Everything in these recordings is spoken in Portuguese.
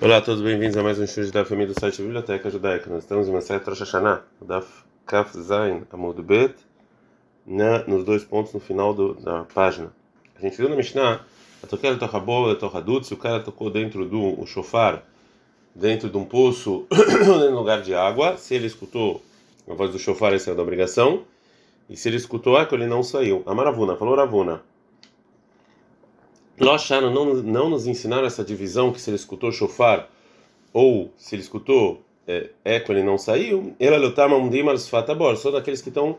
Olá a todos, bem-vindos a mais um estudo da família do site Biblioteca Judaica. Nós estamos em uma série Rosh Hashanah, da Kaf Zain Amud Bet, nos dois pontos no final do, da página. A gente viu na Mishnah, a toquela torrabol e torradut, se o cara tocou dentro do shofar, dentro de um poço, no lugar de água, se ele escutou a voz do shofar, essa é da obrigação, e se ele escutou eco, ele não saiu. Amaravuna, falou Ravuna. Loshano não, não nos ensinaram essa divisão que se ele escutou shofar ou se ele escutou é, eco ele não saiu. Ela lutama um dimas fatabor, só daqueles que estão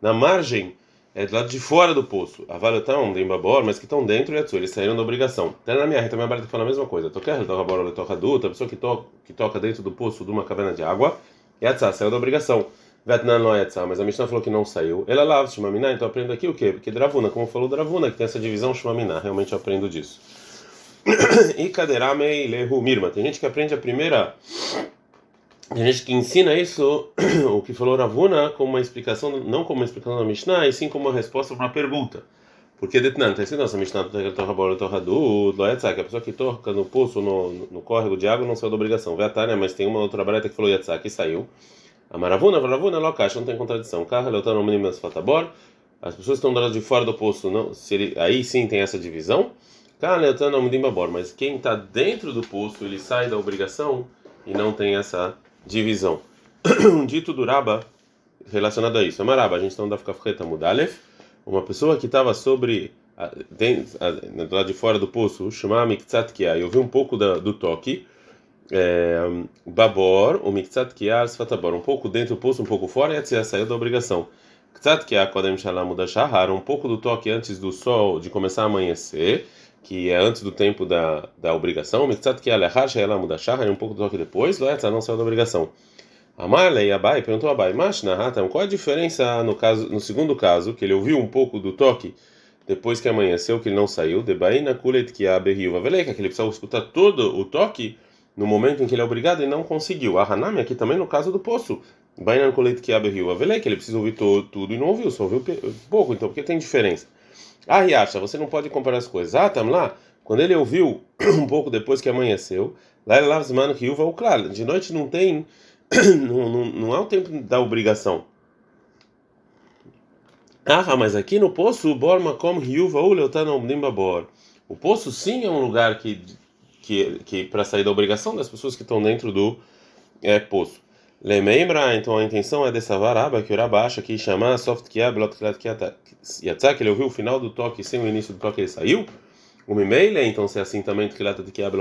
na margem, é, do lado de fora do poço. Avalutama um dimbabor, mas que estão dentro e eles saíram da obrigação. Até na minha reta, minha barra fala a mesma coisa. Toquer, toca a pessoa que, to, que toca dentro do poço de uma caverna de água, e a saiu da obrigação. Vetnan não é mas a Mishnah falou que não saiu. Ela lava Shmamina, então aprendo aqui o quê? Porque Dravuna, como falou Dravuna, que tem essa divisão Shmamina, realmente eu aprendo disso. e Kaderame Lehu Mirma, tem gente que aprende a primeira. Tem gente que ensina isso, o que falou Ravuna, como uma explicação, não como uma explicação da Mishnah, e sim como uma resposta para uma pergunta. Porque Detnan, está escrito nossa Mishnah, que a pessoa que toca no poço, no, no córrego de água, não saiu da obrigação. Veatania, mas tem uma outra barata que falou Yatzak e saiu. A maravuna, maravuna, locash, não tem contradição. Carro, leotano, minimas fatabor. As pessoas estão do lado de fora do poço, não, ele, aí sim tem essa divisão. Carro, leotano, minimbabor. Mas quem está dentro do poço, ele sai da obrigação e não tem essa divisão. um dito do Raba relacionado a isso. Amaraba, a gente está da Kafreta Mudalef. Uma pessoa que estava sobre, do lado de fora do poço, chamava Miktsat Kia, e ouviu um pouco da, do toque babor, o miktzat kiar sfatabor, um pouco dentro do poço, um pouco fora, e a saiu da obrigação. Ktzat kiar kodem da shahar, um pouco do toque antes do sol, de começar a amanhecer, que é antes do tempo da, da obrigação. Miktzat kiar lehar da shahar, um pouco do toque depois, loetza não saiu da obrigação. Amarlei Abai perguntou a Abai, mas qual a diferença no caso, no segundo caso, que ele ouviu um pouco do toque depois que amanheceu, que ele não saiu, de Baina Kulet que a Berriuva Veleika, que ele precisava escutar todo o toque no momento em que ele é obrigado e não conseguiu. A Hanami aqui também no caso do poço. Bainan colete que abre rio Avelei, que ele precisa ouvir tudo e não ouviu, só ouviu pouco, então por que tem diferença? Ah, Riacha, você não pode comparar as coisas. Ah, tam lá, quando ele ouviu um pouco depois que amanheceu, lá ele lavsman riuva o claro, de noite não tem, não, não, não é o tempo da obrigação. Ah, mas aqui no poço, borma como riuva ou nimbabor. O poço sim é um lugar que que, que para sair da obrigação das pessoas que estão dentro do é, poço. Lembra, então a intenção é dessa varaba que o acha que chama soft que que ele ouviu o final do toque sem o início do toque ele saiu. O mimeile, então se é assim também que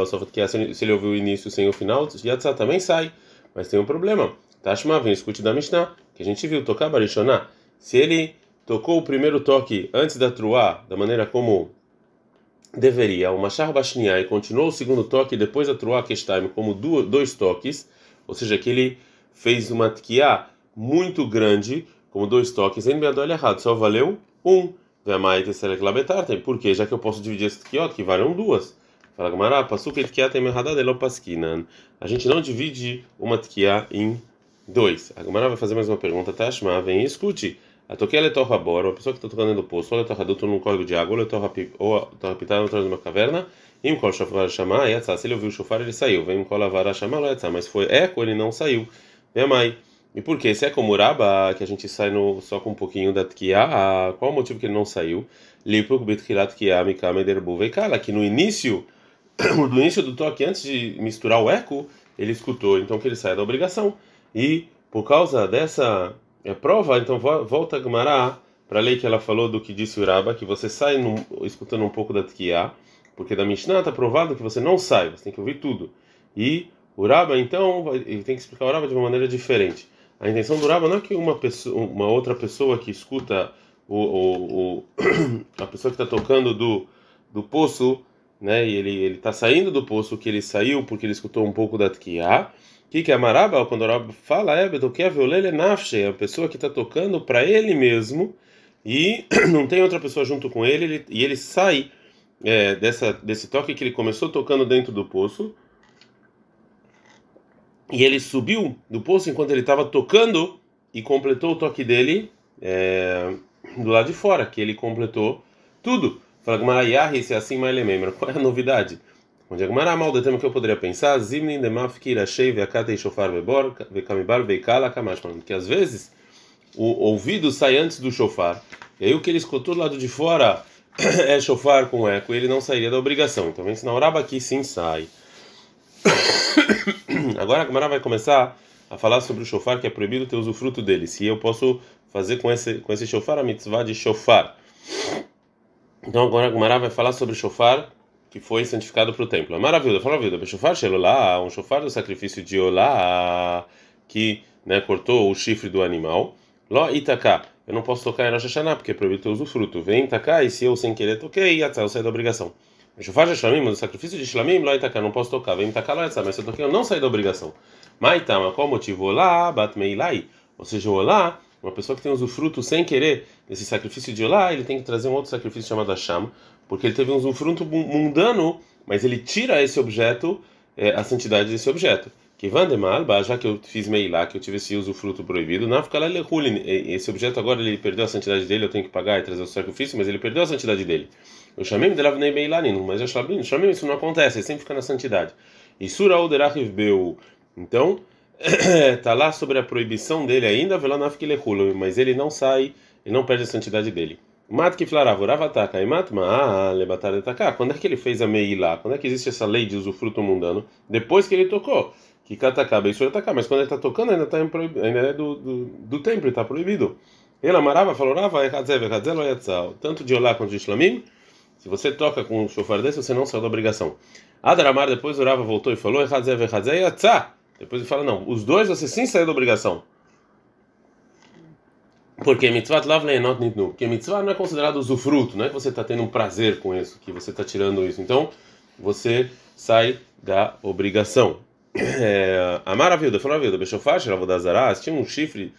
soft que se ele ouviu o início sem o final, yatzá também sai. Mas tem um problema. Tashma, vem escute da Mishnah, que a gente viu tocar barishoná. Se ele tocou o primeiro toque antes da truá, da maneira como deveria o Machar Bashniá e continuou o segundo toque depois da Truá Kestaim como dois toques, ou seja, que ele fez uma tkiá muito grande, como dois toques, em Beadol errado, só valeu um. Por quê? Já que eu posso dividir esse tkiot, que valem duas. Fala Gamara, Pasuka tkiá tem errada de paskinan. A gente não divide uma tkiá em dois. A Gamara vai fazer mais uma pergunta, Tashma, vem e escute. A toquela é torra bora, uma pessoa que está tocando do poço, ou é torra adulto num córrego de água, ou é torra, ou torra pitada atrás de uma caverna, e colo shofar chamar, e se ele ouviu o shofar, ele saiu. Vem colo avara chamar, mas foi eco, ele não saiu. Minha mãe. E por quê? Se é como Uraba, que a gente sai no, só com um pouquinho da Tkiá, qual o motivo que ele não saiu? Lipuk bitkilat Tkiá mikame derbu veikala, que no início, no início do toque, antes de misturar o eco, ele escutou, então que ele sai da obrigação. E por causa dessa é prova, então volta a Gemara para a lei que ela falou do que disse o Uraba, que você sai escutando um pouco da Tkiá, porque da Mishnah está provado que você não sai, você tem que ouvir tudo. E o Uraba, então, ele tem que explicar o Uraba de uma maneira diferente. A intenção do Uraba não é que uma, pessoa, uma outra pessoa que escuta o, o, o a pessoa que está tocando do, do poço, né, e ele está saindo do poço, que ele saiu porque ele escutou um pouco da Tkiá, o que, é Maraba? Quando o Rab fala, é é a pessoa que está tocando para ele mesmo e não tem outra pessoa junto com ele, ele e ele sai é, dessa, desse toque que ele começou tocando dentro do poço e ele subiu do poço enquanto ele estava tocando e completou o toque dele é, do lado de fora, que ele completou tudo. Fala Gmarayahi, se é assim, mas qual é a novidade? Onde a Gemara mal do tema que eu poderia pensar, Zimnin de Mafkir Ashei Veakatei Shofar Vebor Vekamibar Veikala Kamashman, que às vezes o ouvido sai antes do shofar, e aí o que ele escutou do lado de fora é shofar com eco, ele não sairia da obrigação. Então, se na oraba aqui sim sai. Agora a Gemara vai começar a falar sobre o shofar, que é proibido ter usufruto dele. Se eu posso fazer com esse, com esse shofar a mitzvah de shofar. Então agora a Gemara vai falar sobre o shofar que foi santificado para o templo. É maravilhoso, maravilhoso. Shofar lá, um shofar do sacrifício de Olá, que né, cortou o chifre do animal. Ló itaká. Eu não posso tocar em Rosh Hashanah, porque é proibido ter usufruto. Vem itaká, e se eu sem querer toquei, yatzá, eu saio da obrigação. Shofar de Shlamim, o sacrifício de Shlamim, ló itaká, não posso tocar. Vem itaká, ló yatzá, mas se eu toquei, eu não saio da obrigação. Maitama, qual o motivo? Olá, batmeilai. Ou seja, olá, uma pessoa que tem usufruto sem querer desse sacrifício de olá, ele tem que trazer um outro sacrifício chamado Hashem, porque ele teve um usufruto mundano, mas ele tira esse objeto, é, a santidade desse objeto. Que Vandemal, já que eu fiz meilá, que eu tive esse usufruto proibido, na esse objeto agora ele perdeu a santidade dele, eu tenho que pagar e trazer o sacrifício, mas ele perdeu a santidade dele. Eu chamei de Lavnei Meilanin, mas eu chamei isso não acontece, ele sempre fica na santidade. E Sura Oderachiv Beu. Então, está lá sobre a proibição dele ainda, mas ele não sai, ele não perde a santidade dele. Mat que flarava, ravataka, imatma, lebatar Quando é que ele fez a meilá? Quando é que existe essa lei de usufruto mundano? Depois que ele tocou. Que katakaba, isso atacar, mas quando ele está tocando ainda, tá ainda é do, do, do templo, está proibido. Ele amarava, falou, rava, tanto de olá quanto de islamim. Se você toca com um chofar desse, você não saiu da obrigação. Adaramar depois orava, voltou e falou, depois ele fala, não, os dois você sim saiu da obrigação. Porque mitzvah lav leenot nitnu. Porque mitzvah não é considerado usufruto, não é que você está tendo um prazer com isso, que você está tirando isso. Então, você sai da obrigação. É, a maravilha, falou a vida, Bechofar, Shiravodazará, tinha um chifre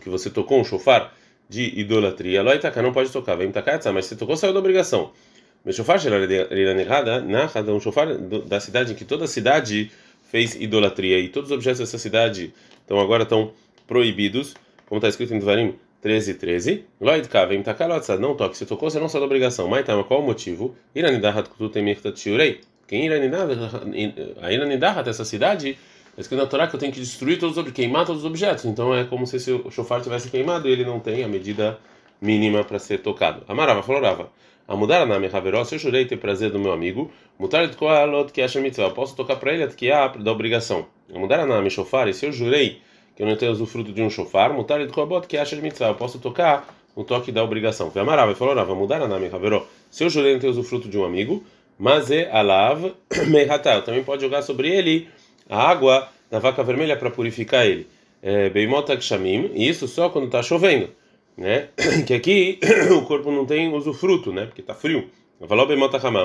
que você tocou, um chofar de idolatria. Loitaka não pode tocar, vem tacar, mas você tocou, saiu da obrigação. Bechofar, Shiravodazará, um chofar da cidade em que toda a cidade fez idolatria e todos os objetos dessa cidade então agora estão proibidos, como está escrito em Devarim 13, 13. Lloyd Kavem Takalotza, não toque, se tocou, você não sai da obrigação. Tá, qual o motivo? Iranidahat Kututemechtat Shiurei. Quem Iranidahat, a essa cidade, é escrito na Torá que eu tenho que destruir todos os queimar todos os objetos. Então é como se o chofar tivesse queimado e ele não tem a medida mínima para ser tocado. Amarava, falorava. A mudar na minha haveró, se eu jurei ter prazer do meu amigo, mutar de koalot que acha mitzvah, posso tocar para ele há da obrigação. A mudar na minha shofar, se eu jurei que eu não tenho usufruto de um shofar, mutar de koalot que acha mitzvah, posso tocar no toque da obrigação. Foi amarava, falou, Rava, mudar na minha haveró, se eu jurei não ter usufruto de um amigo, mas é alav meihata, também pode jogar sobre ele a água da vaca vermelha para purificar ele. É, Beimota kshamim, e isso só quando está chovendo né? Que aqui o corpo não tem usufruto, né? Porque está frio. Falou bem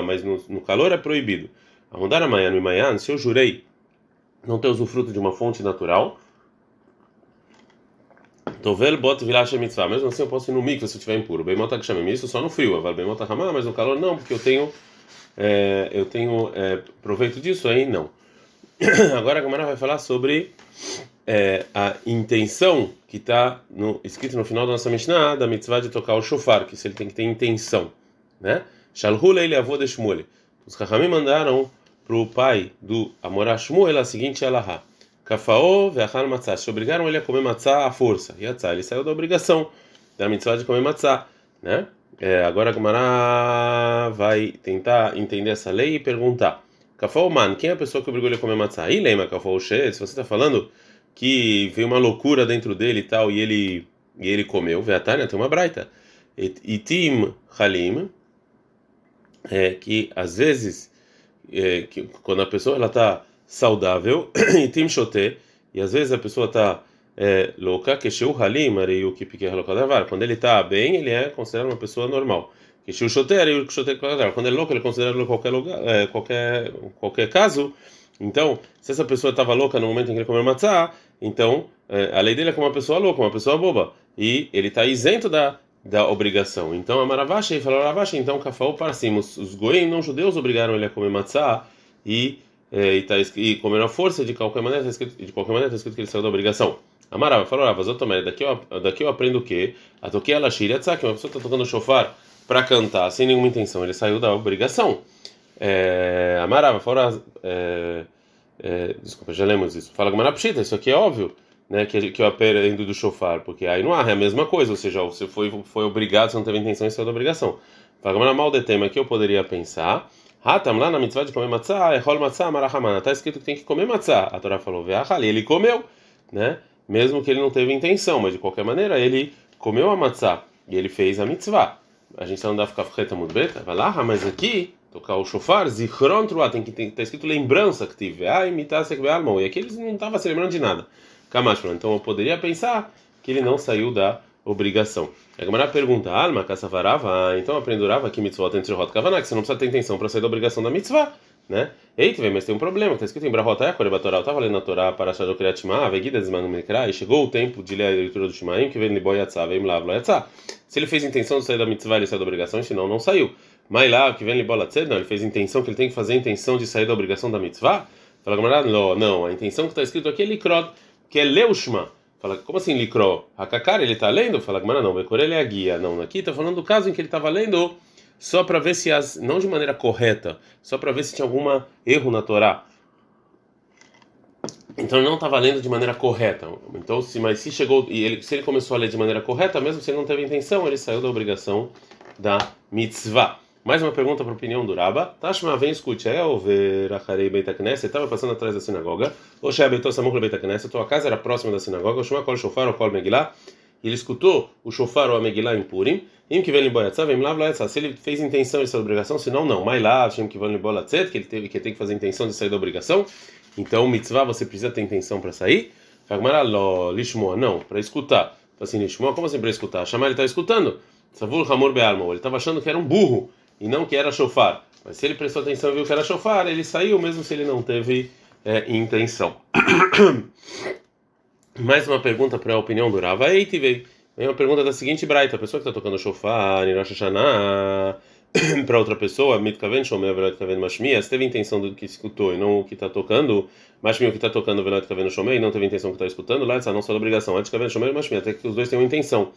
mas no, no calor é proibido. Arrondar amanhã no Imayan, se eu jurei não ter usufruto de uma fonte natural, Tovel bot vilasha mitzvah. Mesmo assim eu posso ir no mikvah se eu estiver impuro. Bem mota que isso só no frio. Aval bem mota mas no calor não, porque eu tenho é, eu tenho é, proveito disso aí não. Agora a Gamara vai falar sobre é, a intenção que está escrito no final da nossa Mishnah da mitzvah de tocar o shofar, que se ele tem que ter intenção, né? Shalhul ele avô de Shmuel. Os Chachamim mandaram para o pai do Amorá Shmuel a seguinte alahá. Kafaô ve'achal matzah. Se obrigaram ele a comer matzah à força. E atzah, ele saiu da obrigação da mitzvah de comer matzah, né? É, agora a Gemara vai tentar entender essa lei e perguntar. Kafaô man, quem é a pessoa que obrigou ele a comer matzah? E lema Kafaô she, se você está falando que veio uma loucura dentro dele e tal, e ele, e ele comeu. Veatania tem uma braita. Itim Halim, é, que às vezes, é, que, quando a pessoa ela está saudável, Itim Shote, e às vezes a pessoa está é, louca, que Sheu Halim, quando ele está bem, ele é considerado uma pessoa normal. Que Sheu Shote, quando ele é louco, ele é considerado qualquer, lugar, é, qualquer, qualquer caso. Então, se essa pessoa estava louca no momento em que ele comeu matzah, então é, a lei dele é como uma pessoa louca, uma pessoa boba, e ele está isento da, da obrigação. Então a Maravashi falou Maravashi, então Kafaú para cima, os, os goim não judeus obrigaram ele a comer matzah e é, e, tá, e comer a força de qualquer maneira, tá escrito, de qualquer maneira está escrito que ele saiu da obrigação. Amarava falou Rava, daqui eu, daqui eu aprendo o quê? A toquei ela que uma pessoa está tocando shofar para cantar sem nenhuma intenção, ele saiu da obrigação. É, Amarava, fora. É, é, desculpa, já lemos isso. Fala Gamara Pshita, isso aqui é óbvio, né? Que, que eu aprendo do chofar, porque aí não há, é a mesma coisa, ou seja, você foi, foi obrigado, você não teve intenção, isso é da obrigação. Fala Gamara mal de tema que eu poderia pensar. Hatam lá na mitzvah de comer matzah, rol matzah, marahamana. Está escrito que tem que comer matzah. A Torá falou, ve'achali, ele comeu, né? Mesmo que ele não teve intenção, mas de qualquer maneira ele comeu a matzah e ele fez a mitzvah. A gente não dá ficar freta muito beta, vai lá, mas aqui tocar o shofar, zichron truá, tem que estar tá escrito lembrança que tive, ah, imitar almão. E aqui eles não estavam se lembrando de nada. Kamash, então eu poderia pensar que ele não saiu da obrigação. A Gamara pergunta, alma, caçavarava, então aprendurava que mitzvot entre rota kavaná, que você não precisa ter intenção para sair da obrigação da mitzvah, né? Eita, mas tem um problema, está escrito em Brahota Yakore Torá, eu estava lendo a Torá para achar o Kriyat Shema, Vegida Desmanu Mikra, e chegou o tempo de ler a leitura do Shemaim, que vem Liboy Yatzah, vem Lav Yatzah. Se ele fez intenção de sair da mitzvah, ele saiu da obrigação, senão não saiu. Mas lá, que vem Liboy Yatzah, não, ele fez intenção que ele tem que fazer a intenção de sair da obrigação da mitzvah. Fala Gamara, não, não, a intenção que está escrito aqui é Likrod, que é Leushma. Fala, como assim Likro? Hakakar, ele está lendo? Fala Gamara, não, Bekor ele é a guia. Não, aqui está falando do caso em que ele estava lendo só para ver se as não de maneira correta, só para ver se tinha algum erro na Torá. Então ele não estava lendo de maneira correta. Então se mas se chegou e ele se ele começou a ler de maneira correta, mesmo se ele não teve intenção, ele saiu da obrigação da mitzvah. Mais uma pergunta para a opinião do Raba. Tashma, vem escute. É o ver Acharei Beit Knesset. Estava passando atrás da sinagoga. O Shebetou Samuch Beit Knesset. Tua casa era próxima da sinagoga. O Shema Kol Shofar, Kol Megillah. Ele escutou o Shofar ou a Megillah em Purim. Im que vem boiatzá, vem lá Se ele fez intenção de sair da obrigação, senão não. Mas lá, Hashem que vem boiatzá, que ele teve que tem que fazer intenção de sair da obrigação. Então, mitzvah, você precisa ter intenção para sair. Fagmara lo lishmoa, não, para escutar. Assim, lishmoa, como assim para escutar? Chamar ele está escutando. Savul hamor be'almo, ele estava achando que era um burro e não que era shofar. Mas se ele prestou atenção e viu que era shofar, ele saiu mesmo se ele não teve é, intenção. Mais uma pergunta para a opinião do Rava Eitivei. Vem uma pergunta da seguinte braita: a pessoa que está tocando shofar, Rosh Hashanah, para outra pessoa, Mitkaven Shomer Velot Kaven Mashmia, se teve intenção do que escutou e não o que está tocando, Mashmia o que está tocando Velot Kaven Shomer e não teve intenção do que está escutando, lá não só obrigação, Antes Kaven Shomer e Mashmia, até que os dois tenham intenção.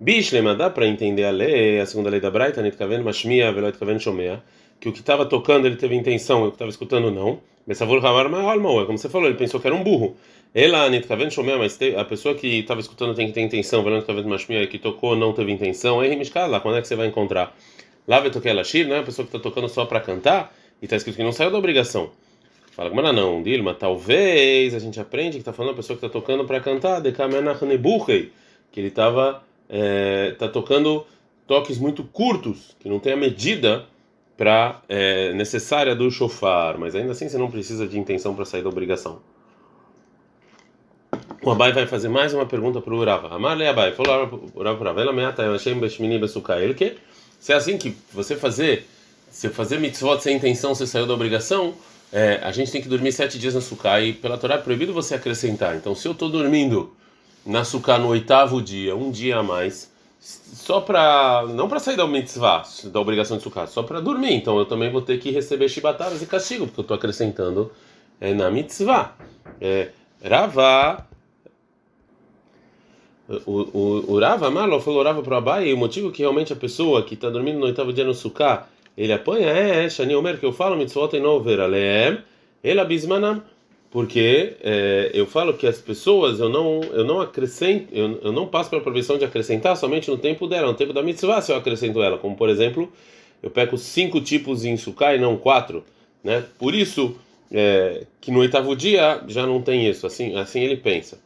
Bishlema, dá para entender a lei, a segunda lei da braita, Mitkaven Mashmia Velot Kaven Shomer, que o que estava tocando ele teve intenção e o que estava escutando não. Messavur Havar Mahalmau, é como você falou, ele pensou que era um burro. Ela, Nitkaven Shomer, mas a pessoa que estava escutando tem que ter intenção, Velando Kaven Mashmia, que tocou não teve intenção, aí lá, quando é que você vai encontrar? Lá vai tocar Lashir, não é a pessoa que está tocando só para cantar, e está escrito que não saiu da obrigação. Fala, mas não, Dilma, talvez a gente aprende que está falando a pessoa que está tocando para cantar, de que ele estava é, tá tocando toques muito curtos, que não tem a medida para é, necessária do shofar, mas ainda assim você não precisa de intenção para sair da obrigação. O Abai vai fazer mais uma pergunta para o Urava. Amar Abai, falou Urava para ela, meata achei beshmini se é assim que você fazer, se fazer mitzvot sem intenção, você saiu da obrigação, é, a gente tem que dormir sete dias na suká e pela Torá é proibido você acrescentar. Então, se eu estou dormindo na suká no oitavo dia, um dia a mais, só para não para sair da mitzvah, da obrigação de sukkah, só para dormir. Então eu também vou ter que receber chibatadas e castigo, porque eu estou acrescentando é, na mitzvah. É, Rava o, o, o Rava Marlo falou Rava para Abai, e o motivo que realmente a pessoa que está dormindo no oitavo dia no sukkah, ele apanha é Shani Omer, que eu falo mitzvot e não ver aleem, ele abismanam porque é, eu falo que as pessoas eu não eu não acrescento eu, eu não passo pela proibição de acrescentar somente no tempo dela. No tempo da mitzvah se eu acrescento ela. Como por exemplo eu pego cinco tipos em sukkah e não quatro né? Por isso é, que no oitavo dia já não tem isso. Assim assim ele pensa.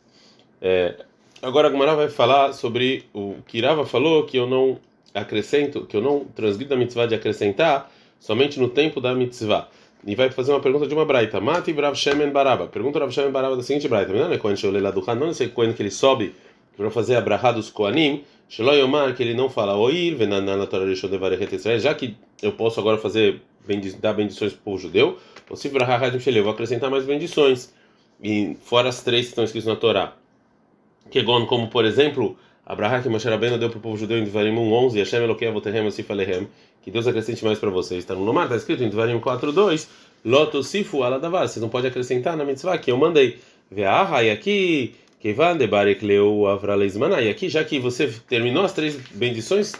É, agora a vai falar sobre o que Irava falou que eu não acrescento que eu não transgrido a mitzvah de acrescentar somente no tempo da mitzvah e vai fazer uma pergunta de uma braita. Mati Rav Shemen Baraba. Pergunta Rav Shemen Baraba da seguinte braita. Não é quando eu lá do não sei quando que ele sobe para fazer a brahá dos Koanim. Shelo Yomar, que ele não fala oir, venanana Torah Rishon Devarechet Israel, já que eu posso agora fazer, dar bendições para o povo judeu, ou se brahá eu vou acrescentar mais bendições. E fora as três que estão escritas na Torá. Kegon, como por exemplo, Abraham que Moshe Rabbeinu deu para o povo judeu em Devarim 11, Hashem Eloquei Avoterem Osif Alehem, que Deus acrescente mais para vocês. Está no mar, está escrito em Devarim 4.2, Loto Sifu Aladavar, vocês não podem acrescentar na mitzvah que eu mandei. Ve'aha, e aqui, Kevan de Barek Leu Avraleismana, e aqui, já que você terminou as três bendições,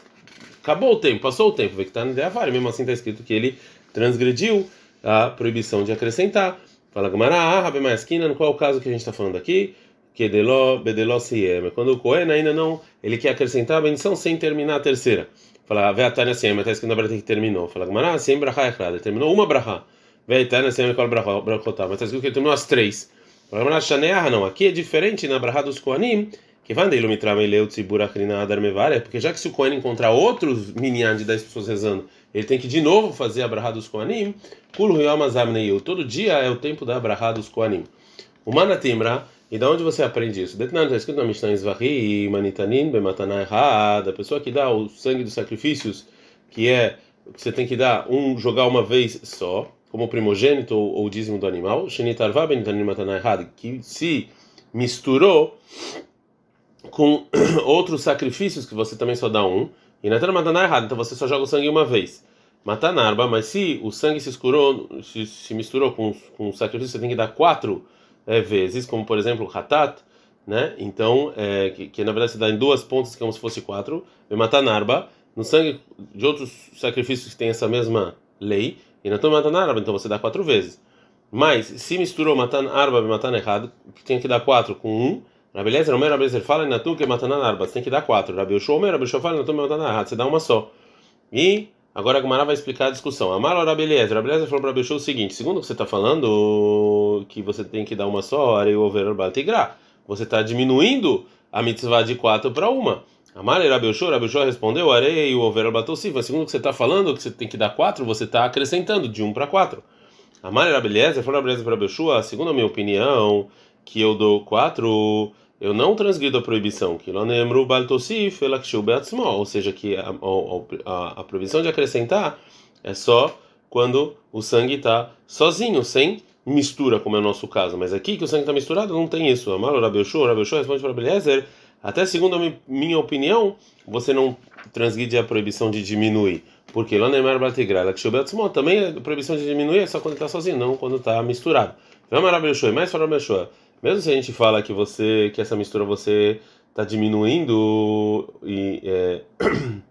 acabou o tempo, passou o tempo, Vectan de Avar, mesmo assim está escrito que ele transgrediu a proibição de acrescentar. Fala Gamara, ah, Rabi Maskina, qual é o caso que a gente está falando aqui? Que Deló, Bedeló Siem. Quando o Cohen ainda não, ele quer acrescentar a bendição sem terminar a terceira. Fala, Veatania Siem, está escrito na Breta que terminou. Fala Gamara, Siem Brachá Echlada, terminou uma Brachá. Veatania Siem, qual Brachotá, mas está escrito que ele terminou as três. Fala Gamara, Shaneah, não, aqui é diferente na Brachá dos Koanim, que vai dele e leu tzibur achrina adar mevar, porque já que se o Kohen encontrar outros minyan de 10 pessoas rezando, ele tem que de novo fazer a brahá dos Kohanim, kul todo dia é o tempo da brahá dos Kohanim. O manatimra, e da onde você aprende isso? Detnan está escrito na Mishnah Izvahi, manitanin bematana errada, a pessoa que dá o sangue dos sacrifícios, que é você tem que dar um jogar uma vez só, como primogênito ou, ou dízimo do animal, shenitarva benitanin matana errada, que se misturou com outros sacrifícios que você também só dá um, e na terra mataná errado, então você só joga o sangue uma vez. Matanarba, mas se o sangue se escurou, se, se misturou com, com o sacrifício, você tem que dar quatro é, vezes, como por exemplo hatat, né? Então, é, que, que, na verdade se dá em duas pontas, como se fosse quatro. E matanarba, no sangue de outros sacrifícios que tem essa mesma lei, e na tua matanarba, então você dá quatro vezes. Mas se misturou matan arba e matan errado, tem que dar quatro com um, Rabi Lezer, Omer, Rabi Lezer fala, Natu que matanan arba, você tem que dar quatro. Rabi Yoshua, Omer, Rabi Yoshua fala, Natu que matanan arba, você dá uma só. E agora a Gumara vai explicar a discussão. Amar Lezer? Rabi Lezer falou para Yoshua o seguinte, segundo o que você está falando, que você tem que dar uma só, Arei Over Tigra, você está diminuindo a mitzvah de quatro para uma. Amar e Rabi Yoshua respondeu, Arei Over Batosiva, segundo o que você está falando, que você tem que dar quatro, você está acrescentando de um para quatro. Amar e Rabi Lezer falou Rabi Lezer para Rabi Yoshua, segundo a minha opinião, que eu dou quatro eu não transgrido a proibição, que lá nemru baltosif ou seja, que a, a, a, proibição de acrescentar é só quando o sangue está sozinho, sem mistura, como é o nosso caso. Mas aqui que o sangue está misturado, não tem isso. Amaro Rabeushua, Rabeushua responde para Beliezer, até segundo a minha opinião, você não transgride a proibição de diminuir. Porque lá nemru baltigra, também a proibição de diminuir é só quando está sozinho, não quando está misturado. Vamos Rabeushua, mais para Rabeushua. Mesmo se a gente fala que você que essa mistura você está diminuindo e, é,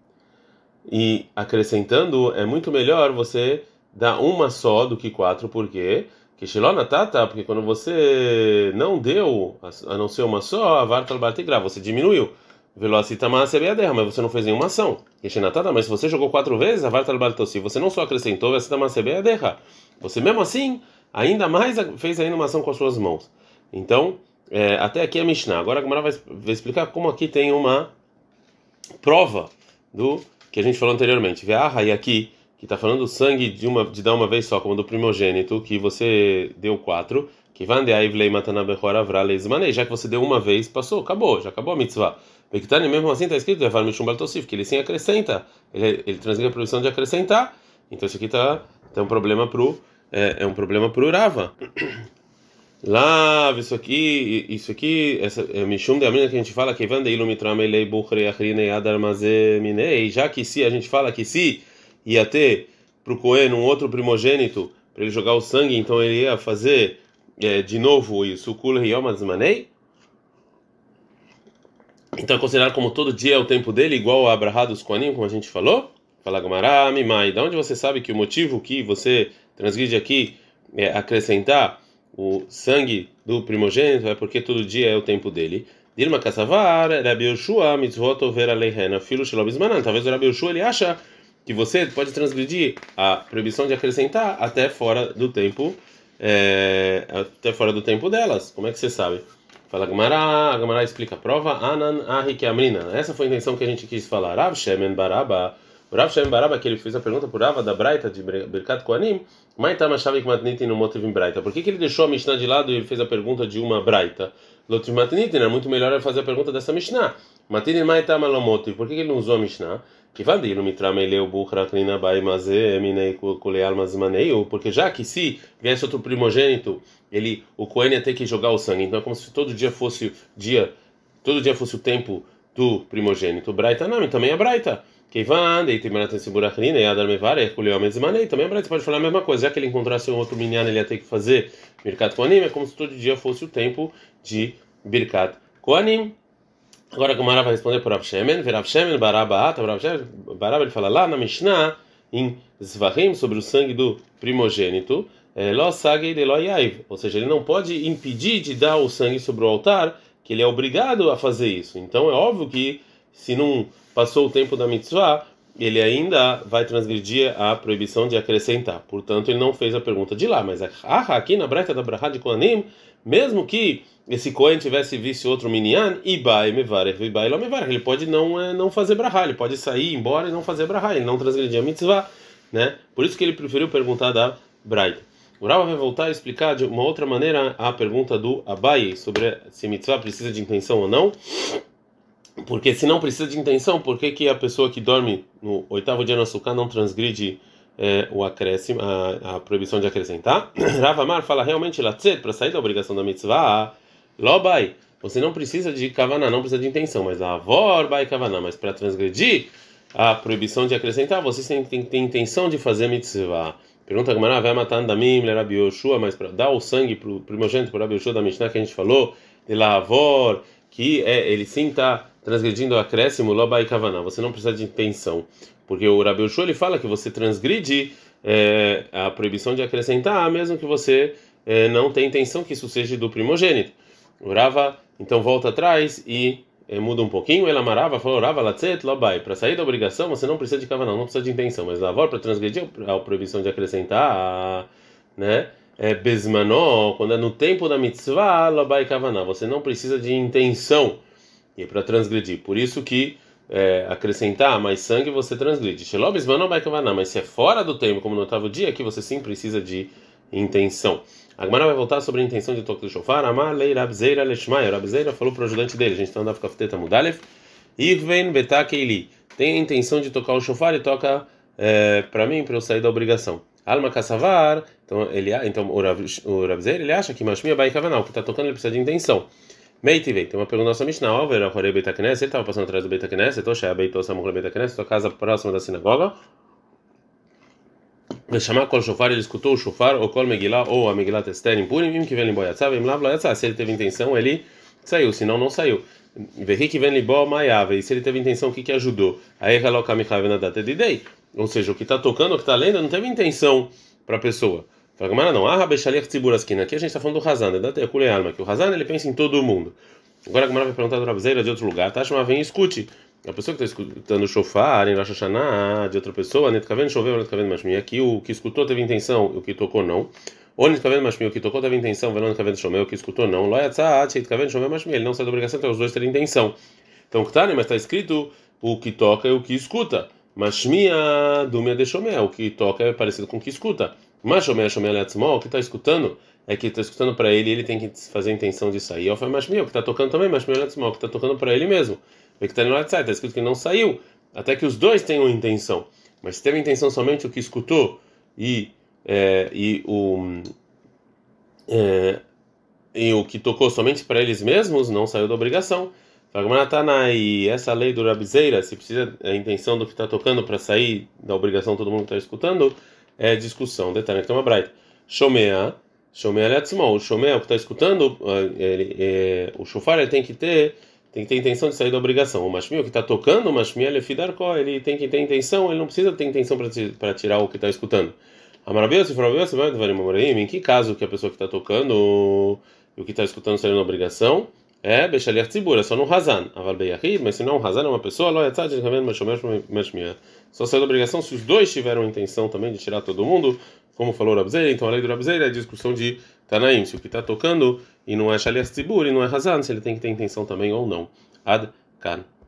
e acrescentando, é muito melhor você dar uma só do que quatro, porque que tata, porque quando você não deu a não ser uma só, a varta batigra, você diminuiu. Velocita massa é mas você não fez nenhuma ação. Kishinatata, mas se você jogou quatro vezes, a varta se você não só acrescentou, velocita massa você mesmo assim ainda mais fez ainda uma ação com as suas mãos. Então, é, até aqui é Mishnah. Agora a Gemara vai, vai, explicar como aqui tem uma prova do que a gente falou anteriormente. Vearra e aqui, que está falando do sangue de, uma, de dar uma vez só, como do primogênito, que você deu quatro. Que já que você deu uma vez, passou, acabou, já acabou a mitzvah. Bektani mesmo assim está escrito, que ele sim acrescenta, ele, ele transgride a proibição de acrescentar. Então isso aqui está tá um problema pro é, é um problema pro Rava. Lá, isso aqui, isso aqui, essa é Mishum de Amina que a gente fala que vende ilumitramelei bukhri achrine adar minei, já que se a gente fala que se ia ter pro Cohen um outro primogênito para ele jogar o sangue, então ele ia fazer é, de novo isso, kul yom azmanei. Então é considerado como todo dia é o tempo dele, igual a Abraha dos Koanim, como a gente falou? Fala Gamará, Mimai, da onde você sabe que o motivo que você transgride aqui é acrescentar o sangue do primogênito é porque todo dia é o tempo dele. Dilma Kassavar, Rabi Yoshua, mitzvot over aleihen, filho shelobismanan. Talvez o Rabi Yoshua ele acha que você pode transgredir a proibição de acrescentar até fora do tempo, é, até fora do tempo delas. Como é que você sabe? Fala Gamara, a Gamara explica a prova. Anan ahi amrina. Essa foi a intenção que a gente quis falar. Rav Shemen Baraba. O Rav Shemen Baraba, que ele fez a pergunta por Rava da Braita de Birkat Koanim, Maitama Shavik Matnitin no motivo em Braita. Por que, que ele deixou a Mishnah de lado e fez a pergunta de uma Braita? Lotrim Matnitin, é muito melhor fazer a pergunta dessa Mishnah. Matnitin Maitama Lomotiv. Por que, que ele não usou a Mishnah? Que vai no Mitrame Leu Bukhra Klina Bai Maze Eminei Kuleal Mazmanei. Porque já que se viesse outro primogênito, ele, o Cohen ia ter que jogar o sangue. Então é como se todo dia fosse dia, todo dia fosse o tempo do primogênito. Braita não, também é Braita. Keivan, e Adar Mevare, também você pode falar a mesma coisa, já que ele encontrasse um outro menino, ele ia ter que fazer Birkat Koanim, é como se todo dia fosse o tempo de Birkat Koanim. Agora a Gemara vai responder por Rav Shemen, Rav Shemen Baraba Baraba ele fala lá na Mishnah em Zvahim, sobre o sangue do primogênito, ou seja, ele não pode impedir de dar o sangue sobre o altar, que ele é obrigado a fazer isso. Então é óbvio que se não passou o tempo da mitzvah, ele ainda vai transgredir a proibição de acrescentar. Portanto, ele não fez a pergunta de lá. Mas aqui na brecha da Brahá de Koanim, mesmo que esse Cohen tivesse visto outro Minyan, ele pode não, é, não fazer Brahá, ele pode sair embora e não fazer Brahá, ele não transgredir a mitzvah. Né? Por isso que ele preferiu perguntar da Braita. O Rava vai voltar a explicar de uma outra maneira a pergunta do Abai sobre se mitzvah precisa de intenção ou não. Porque se não precisa de intenção, por que, que a pessoa que dorme no oitavo dia no açúcar não transgride é, o acréscimo, a, a, proibição de acrescentar? Ravamar fala realmente latzet para sair da obrigação da mitzvah, lobai. Você não precisa de kavaná, não precisa de intenção, mas a avor vai kavaná, mas para transgredir a proibição de acrescentar, você tem, tem que ter intenção de fazer mitzvah. Pergunta Gamara, vai matando da mim, Rabi Yoshua, mas para dar o sangue para o primogênito, para Rabi Yoshua da Mishnah que a gente falou, de lavor, que é, ele sim está transgredindo o acréscimo, lobai kavaná. Você não precisa de intenção, porque o Rabi Yoshua ele fala que você transgride é, a proibição de acrescentar, mesmo que você é, não tenha intenção que isso seja do primogênito. O Rava então volta atrás e é, muda um pouquinho. Ela amarava, falou Rava latzet lobai. Para sair da obrigação você não precisa de kavaná, não precisa de intenção, mas lavor para transgredir a proibição de acrescentar, né? É besmanó, quando é no tempo da mitzvah, lobai kavaná. Você não precisa de intenção e para transgredir. Por isso que é, acrescentar mais sangue você transgride. Mas se é fora do tempo, como no oitavo dia, aqui você sim precisa de intenção. A Gemara vai voltar sobre a intenção de toque do shofar. Amar lei Rabzeira leshmai. Rabzeira falou para o ajudante dele. A gente está andando com a fiteta mudalef. Irven betakeili. Tem a intenção de tocar o shofar e toca é, para mim, para eu sair da obrigação. Alma kassavar. Então, ele, então o Rabzeira ele acha que mashmia bai kavanal. que está tocando ele precisa de intenção. Meitivei, tem uma pergunta nossa Mishnah, Over, Horei Beit HaKnesset, ele estava passando atrás do Beit HaKnesset, ou Shea Beit Osamur Beit sua casa próxima da sinagoga. Chamar Kol Shofar, ele escutou o Shofar, ou Kol Megillah, ou a Megillah Tester em Purim, im que vem Limboyatzá, vem lá, Loyatzá. Se ele teve intenção, ele saiu, senão não saiu. Verri que vem Libó, Maiava, e se ele teve intenção, o que que ajudou? Aí, Halokamichav na data de Dei. Ou seja, o que está tocando, o que está lendo, não teve intenção para a pessoa. Fala, não, ah, Rabeshalich Tziburaskina. Aqui a gente está falando do Hazan, da Tekule Alma, que o Hazan ele pensa em todo mundo. Agora a Gemara vai perguntar do Rabzeira de outro lugar, tá? Chama, vem e escute. A pessoa que está escutando o shofar em Rosh Hashanah de outra pessoa, Netkaven choveu, Netkaven Mashmi. Aqui o que escutou teve intenção, o que tocou não. Ou Netkaven Mashmi, o que tocou teve intenção, Velon Netkaven Shomeu, o que escutou não. Loyatzat, Netkaven Shomeu Mashmi. Ele não sai da obrigação, então os dois terem intenção. Então, tá, mas está escrito o que toca e o que escuta. Mashmia Dumia de Shomeu, o que toca é parecido com o que escuta. Mas o o que está escutando é que está escutando para ele, ele tem que fazer a intenção de sair. Ou foi mais meu, que está tocando também, mas meu que está tocando para ele mesmo. que está no está escrito que não saiu, até que os dois tenham intenção. Mas se teve intenção somente o que escutou e é, e o é, e o que tocou somente para eles mesmos não saiu da obrigação. E essa lei do Rabizeira, se precisa a intenção do que está tocando para sair da obrigação todo mundo está escutando, é discussão. Detalhe que uma braita. Shomea, Shomea Leatzmol. O Shomea, o que está escutando, ele, é, o shofar ele tem que ter tem que ter intenção de sair da obrigação. O mashmi, o que está tocando, o mashmi ele é ele tem que ter intenção, ele não precisa ter intenção para tirar o que está escutando. Amarabeu, se for você vai em que caso que a pessoa que está tocando o que está escutando saiu na obrigação? É Bechaliach Tzibur, é só no Hazan. Aval Beyahid, mas se não, um Hazan é uma pessoa, Lo Yatzad, Só saiu da obrigação se os dois tiveram a intenção também de tirar todo mundo, como falou Rabzeira, então a lei do Rabzeira é a discussão de Tanaim, se o que está tocando e não é Shaliach Tzibur e não é Hazan, se ele tem que ter intenção também ou não. Ad Kan.